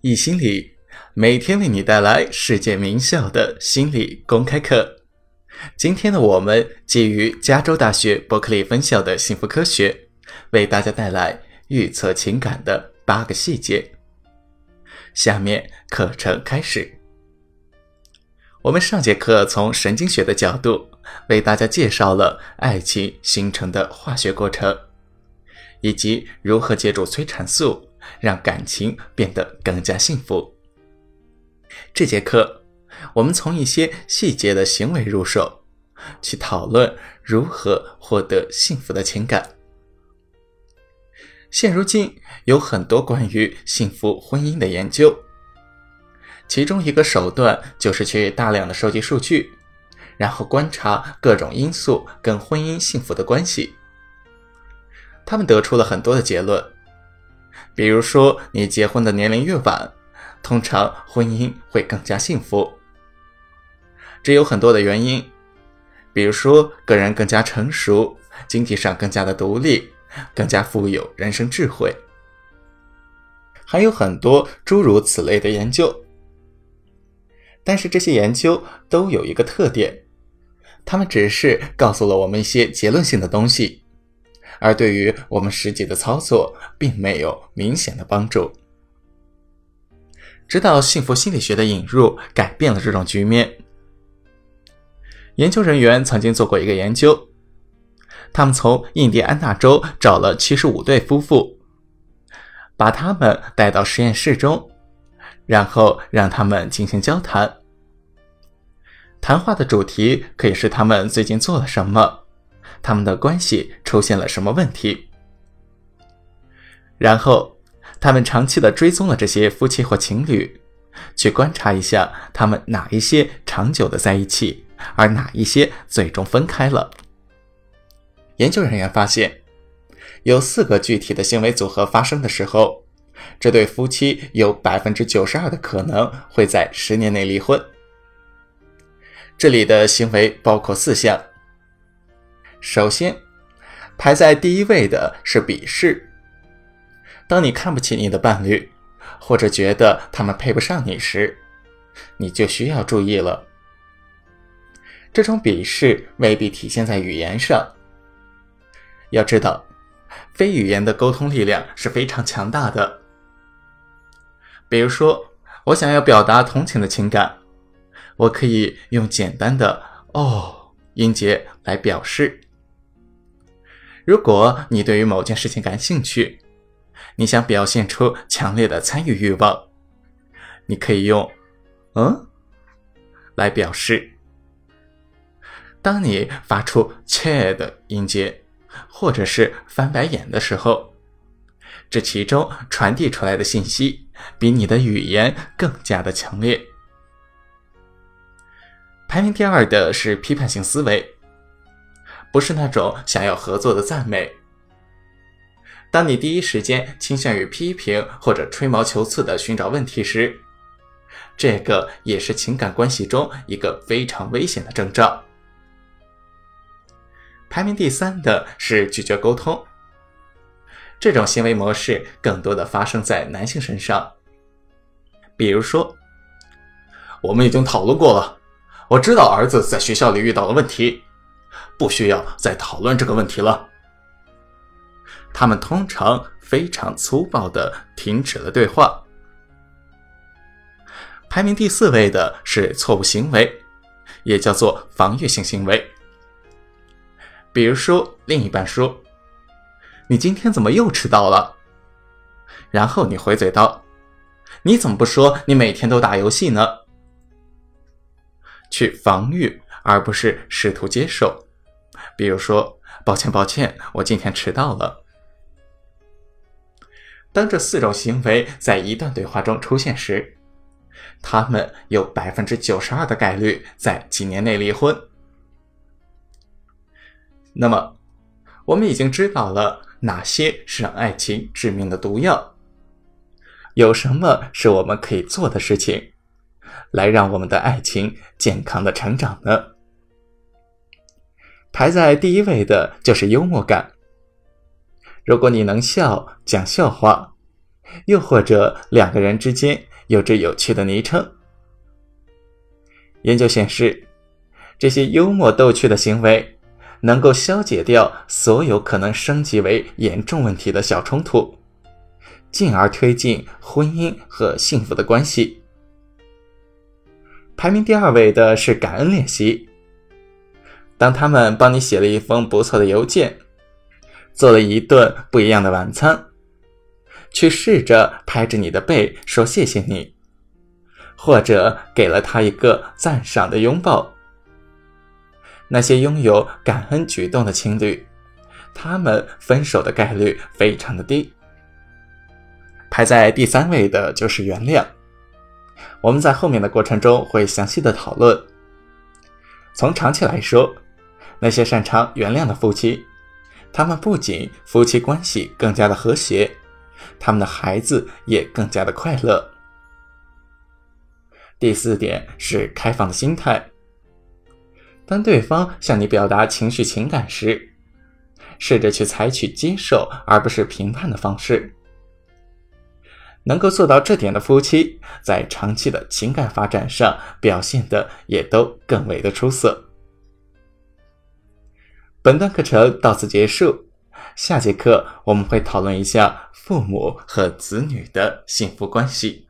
易心理每天为你带来世界名校的心理公开课。今天的我们基于加州大学伯克利分校的幸福科学，为大家带来预测情感的八个细节。下面课程开始。我们上节课从神经学的角度为大家介绍了爱情形成的化学过程，以及如何借助催产素。让感情变得更加幸福。这节课，我们从一些细节的行为入手，去讨论如何获得幸福的情感。现如今有很多关于幸福婚姻的研究，其中一个手段就是去大量的收集数据，然后观察各种因素跟婚姻幸福的关系。他们得出了很多的结论。比如说，你结婚的年龄越晚，通常婚姻会更加幸福。这有很多的原因，比如说个人更加成熟，经济上更加的独立，更加富有人生智慧，还有很多诸如此类的研究。但是这些研究都有一个特点，他们只是告诉了我们一些结论性的东西。而对于我们实际的操作，并没有明显的帮助。直到幸福心理学的引入，改变了这种局面。研究人员曾经做过一个研究，他们从印第安纳州找了七十五对夫妇，把他们带到实验室中，然后让他们进行交谈。谈话的主题可以是他们最近做了什么。他们的关系出现了什么问题？然后，他们长期的追踪了这些夫妻或情侣，去观察一下他们哪一些长久的在一起，而哪一些最终分开了。研究人员发现，有四个具体的行为组合发生的时候，这对夫妻有百分之九十二的可能会在十年内离婚。这里的行为包括四项。首先，排在第一位的是鄙视。当你看不起你的伴侣，或者觉得他们配不上你时，你就需要注意了。这种鄙视未必体现在语言上。要知道，非语言的沟通力量是非常强大的。比如说，我想要表达同情的情感，我可以用简单的“哦”音节来表示。如果你对于某件事情感兴趣，你想表现出强烈的参与欲望，你可以用“嗯”来表示。当你发出“切”的音节，或者是翻白眼的时候，这其中传递出来的信息比你的语言更加的强烈。排名第二的是批判性思维。不是那种想要合作的赞美。当你第一时间倾向于批评或者吹毛求疵的寻找问题时，这个也是情感关系中一个非常危险的征兆。排名第三的是拒绝沟通。这种行为模式更多的发生在男性身上。比如说，我们已经讨论过了，我知道儿子在学校里遇到了问题。不需要再讨论这个问题了。他们通常非常粗暴的停止了对话。排名第四位的是错误行为，也叫做防御性行为。比如说，另一半说：“你今天怎么又迟到了？”然后你回嘴道：“你怎么不说你每天都打游戏呢？”去防御，而不是试图接受。比如说，抱歉，抱歉，我今天迟到了。当这四种行为在一段对话中出现时，他们有百分之九十二的概率在几年内离婚。那么，我们已经知道了哪些是让爱情致命的毒药，有什么是我们可以做的事情，来让我们的爱情健康的成长呢？排在第一位的就是幽默感。如果你能笑、讲笑话，又或者两个人之间有着有趣的昵称。研究显示，这些幽默逗趣的行为能够消解掉所有可能升级为严重问题的小冲突，进而推进婚姻和幸福的关系。排名第二位的是感恩练习。当他们帮你写了一封不错的邮件，做了一顿不一样的晚餐，去试着拍着你的背说谢谢你。或者给了他一个赞赏的拥抱。那些拥有感恩举动的情侣，他们分手的概率非常的低。排在第三位的就是原谅。我们在后面的过程中会详细的讨论。从长期来说，那些擅长原谅的夫妻，他们不仅夫妻关系更加的和谐，他们的孩子也更加的快乐。第四点是开放的心态。当对方向你表达情绪情感时，试着去采取接受而不是评判的方式。能够做到这点的夫妻，在长期的情感发展上表现的也都更为的出色。本段课程到此结束，下节课我们会讨论一下父母和子女的幸福关系。